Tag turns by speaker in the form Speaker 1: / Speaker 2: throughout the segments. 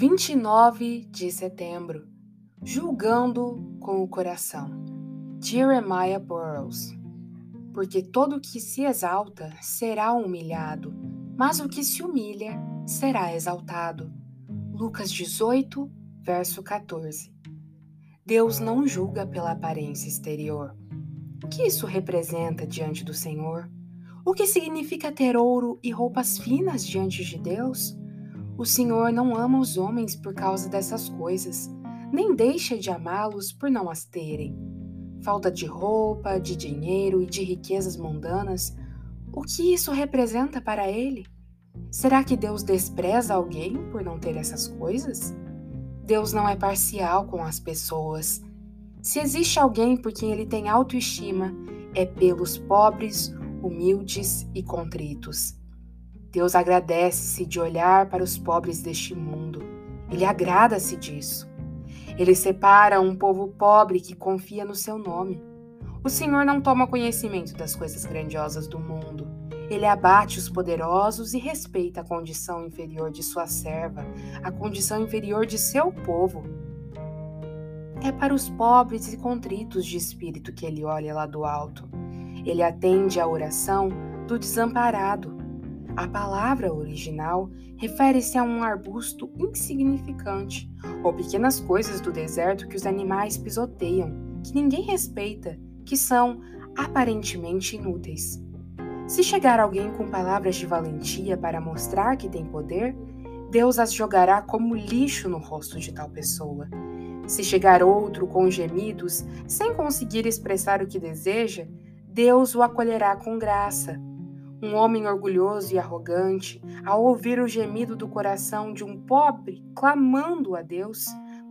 Speaker 1: 29 de setembro Julgando com o coração. Jeremiah Burroughs. Porque todo o que se exalta será humilhado, mas o que se humilha será exaltado. Lucas 18, verso 14. Deus não julga pela aparência exterior. O que isso representa diante do Senhor? O que significa ter ouro e roupas finas diante de Deus? O Senhor não ama os homens por causa dessas coisas, nem deixa de amá-los por não as terem. Falta de roupa, de dinheiro e de riquezas mundanas, o que isso representa para ele? Será que Deus despreza alguém por não ter essas coisas? Deus não é parcial com as pessoas. Se existe alguém por quem ele tem autoestima, é pelos pobres, humildes e contritos. Deus agradece-se de olhar para os pobres deste mundo. Ele agrada-se disso. Ele separa um povo pobre que confia no seu nome. O Senhor não toma conhecimento das coisas grandiosas do mundo. Ele abate os poderosos e respeita a condição inferior de sua serva, a condição inferior de seu povo. É para os pobres e contritos de espírito que ele olha lá do alto. Ele atende à oração do desamparado, a palavra original refere-se a um arbusto insignificante ou pequenas coisas do deserto que os animais pisoteiam, que ninguém respeita, que são aparentemente inúteis. Se chegar alguém com palavras de valentia para mostrar que tem poder, Deus as jogará como lixo no rosto de tal pessoa. Se chegar outro com gemidos, sem conseguir expressar o que deseja, Deus o acolherá com graça um homem orgulhoso e arrogante, ao ouvir o gemido do coração de um pobre clamando a Deus,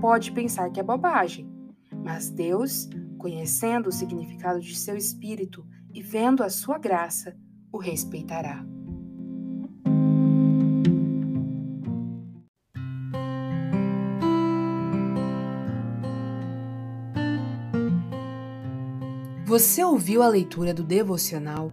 Speaker 1: pode pensar que é bobagem. Mas Deus, conhecendo o significado de seu espírito e vendo a sua graça, o respeitará. Você ouviu a leitura do devocional